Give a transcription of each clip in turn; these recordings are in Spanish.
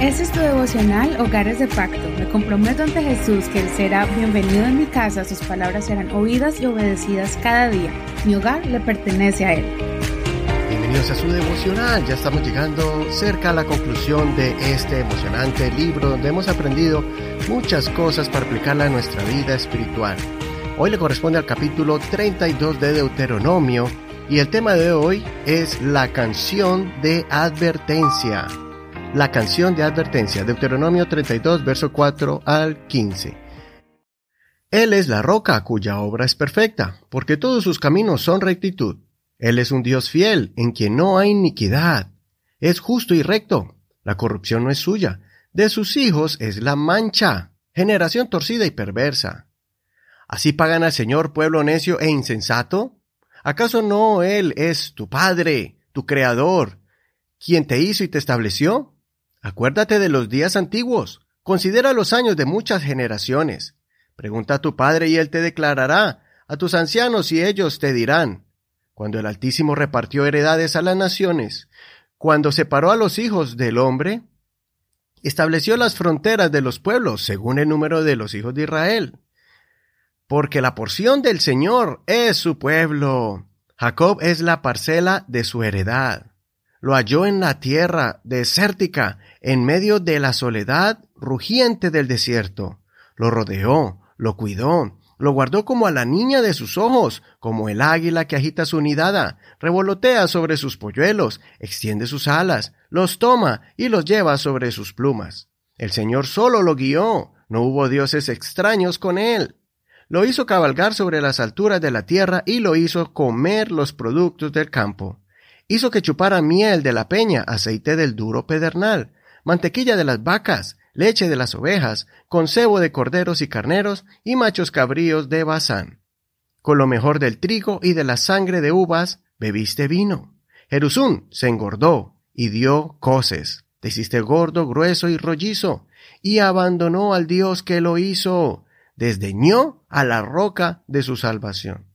Este es tu devocional Hogares de Pacto. Me comprometo ante Jesús que Él será bienvenido en mi casa, sus palabras serán oídas y obedecidas cada día. Mi hogar le pertenece a Él. Bienvenidos a su devocional. Ya estamos llegando cerca a la conclusión de este emocionante libro donde hemos aprendido muchas cosas para aplicarla a nuestra vida espiritual. Hoy le corresponde al capítulo 32 de Deuteronomio y el tema de hoy es la canción de advertencia. La canción de advertencia, Deuteronomio 32, verso 4 al 15. Él es la roca cuya obra es perfecta, porque todos sus caminos son rectitud. Él es un Dios fiel, en quien no hay iniquidad. Es justo y recto. La corrupción no es suya. De sus hijos es la mancha, generación torcida y perversa. ¿Así pagan al Señor pueblo necio e insensato? ¿Acaso no Él es tu Padre, tu Creador, quien te hizo y te estableció? Acuérdate de los días antiguos, considera los años de muchas generaciones. Pregunta a tu Padre y Él te declarará, a tus ancianos y ellos te dirán. Cuando el Altísimo repartió heredades a las naciones, cuando separó a los hijos del hombre, estableció las fronteras de los pueblos según el número de los hijos de Israel porque la porción del Señor es su pueblo. Jacob es la parcela de su heredad. Lo halló en la tierra desértica, en medio de la soledad rugiente del desierto. Lo rodeó, lo cuidó, lo guardó como a la niña de sus ojos, como el águila que agita su nidada, revolotea sobre sus polluelos, extiende sus alas, los toma y los lleva sobre sus plumas. El Señor solo lo guió, no hubo dioses extraños con él. Lo hizo cabalgar sobre las alturas de la tierra y lo hizo comer los productos del campo. Hizo que chupara miel de la peña, aceite del duro pedernal, mantequilla de las vacas, leche de las ovejas, concebo de corderos y carneros y machos cabríos de Bazán. Con lo mejor del trigo y de la sangre de uvas bebiste vino. Jerusún se engordó y dio coces. Te hiciste gordo, grueso y rollizo, y abandonó al Dios que lo hizo desdeñó a la roca de su salvación.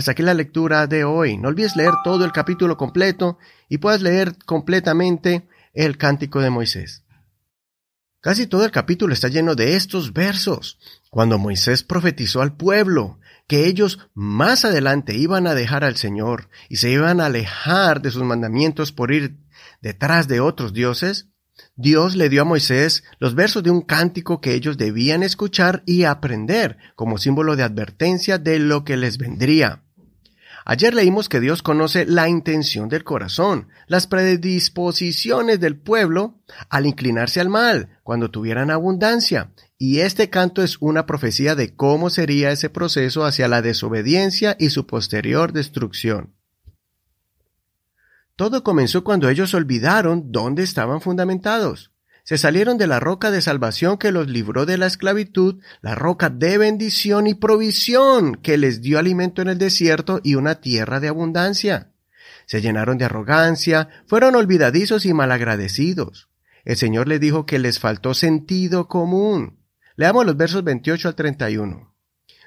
Hasta aquí la lectura de hoy. No olvides leer todo el capítulo completo y puedas leer completamente el cántico de Moisés. Casi todo el capítulo está lleno de estos versos. Cuando Moisés profetizó al pueblo que ellos más adelante iban a dejar al Señor y se iban a alejar de sus mandamientos por ir detrás de otros dioses, Dios le dio a Moisés los versos de un cántico que ellos debían escuchar y aprender como símbolo de advertencia de lo que les vendría. Ayer leímos que Dios conoce la intención del corazón, las predisposiciones del pueblo al inclinarse al mal, cuando tuvieran abundancia, y este canto es una profecía de cómo sería ese proceso hacia la desobediencia y su posterior destrucción. Todo comenzó cuando ellos olvidaron dónde estaban fundamentados. Se salieron de la roca de salvación que los libró de la esclavitud, la roca de bendición y provisión que les dio alimento en el desierto y una tierra de abundancia. Se llenaron de arrogancia, fueron olvidadizos y malagradecidos. El Señor les dijo que les faltó sentido común. Leamos los versos 28 al 31.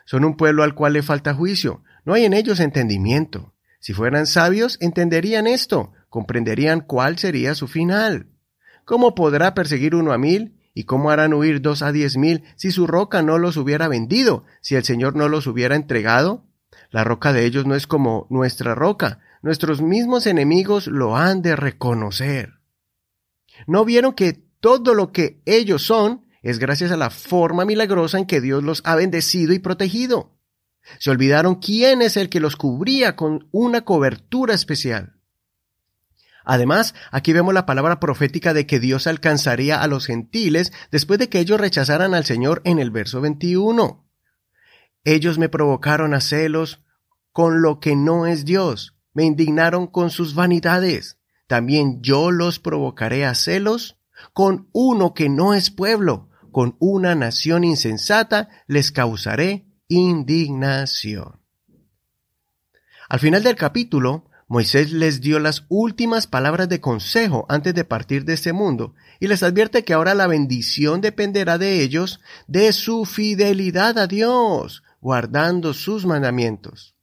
Son un pueblo al cual le falta juicio, no hay en ellos entendimiento. Si fueran sabios, entenderían esto, comprenderían cuál sería su final. ¿Cómo podrá perseguir uno a mil? ¿Y cómo harán huir dos a diez mil si su roca no los hubiera vendido, si el Señor no los hubiera entregado? La roca de ellos no es como nuestra roca, nuestros mismos enemigos lo han de reconocer. ¿No vieron que todo lo que ellos son es gracias a la forma milagrosa en que Dios los ha bendecido y protegido? Se olvidaron quién es el que los cubría con una cobertura especial. Además, aquí vemos la palabra profética de que Dios alcanzaría a los gentiles después de que ellos rechazaran al Señor en el verso 21. Ellos me provocaron a celos con lo que no es Dios, me indignaron con sus vanidades. También yo los provocaré a celos con uno que no es pueblo, con una nación insensata les causaré indignación. Al final del capítulo, Moisés les dio las últimas palabras de consejo antes de partir de este mundo y les advierte que ahora la bendición dependerá de ellos, de su fidelidad a Dios, guardando sus mandamientos.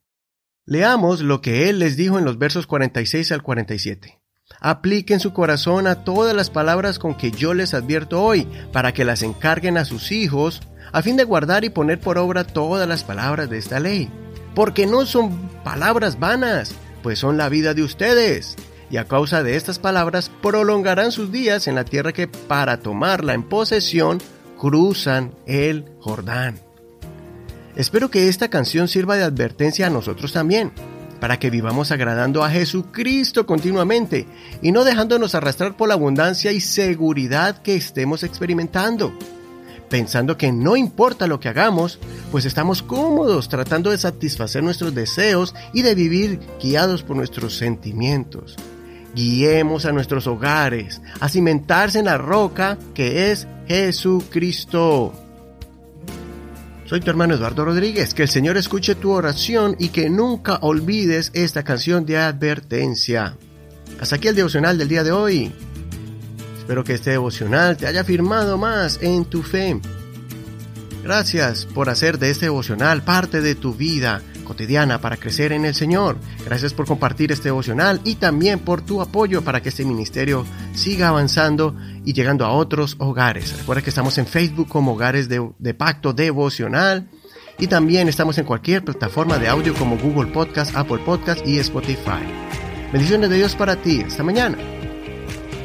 Leamos lo que él les dijo en los versos 46 al 47. Apliquen su corazón a todas las palabras con que yo les advierto hoy, para que las encarguen a sus hijos, a fin de guardar y poner por obra todas las palabras de esta ley. Porque no son palabras vanas, pues son la vida de ustedes. Y a causa de estas palabras prolongarán sus días en la tierra que para tomarla en posesión cruzan el Jordán. Espero que esta canción sirva de advertencia a nosotros también para que vivamos agradando a Jesucristo continuamente y no dejándonos arrastrar por la abundancia y seguridad que estemos experimentando. Pensando que no importa lo que hagamos, pues estamos cómodos tratando de satisfacer nuestros deseos y de vivir guiados por nuestros sentimientos. Guiemos a nuestros hogares a cimentarse en la roca que es Jesucristo. Soy tu hermano Eduardo Rodríguez. Que el Señor escuche tu oración y que nunca olvides esta canción de advertencia. Hasta aquí el devocional del día de hoy. Espero que este devocional te haya firmado más en tu fe. Gracias por hacer de este devocional parte de tu vida cotidiana para crecer en el Señor. Gracias por compartir este devocional y también por tu apoyo para que este ministerio siga avanzando y llegando a otros hogares. Recuerda que estamos en Facebook como Hogares de, Pacto Devocional y también estamos en cualquier plataforma de audio como Google Podcast, Apple Podcast y Spotify. Bendiciones de Dios para ti. Hasta mañana.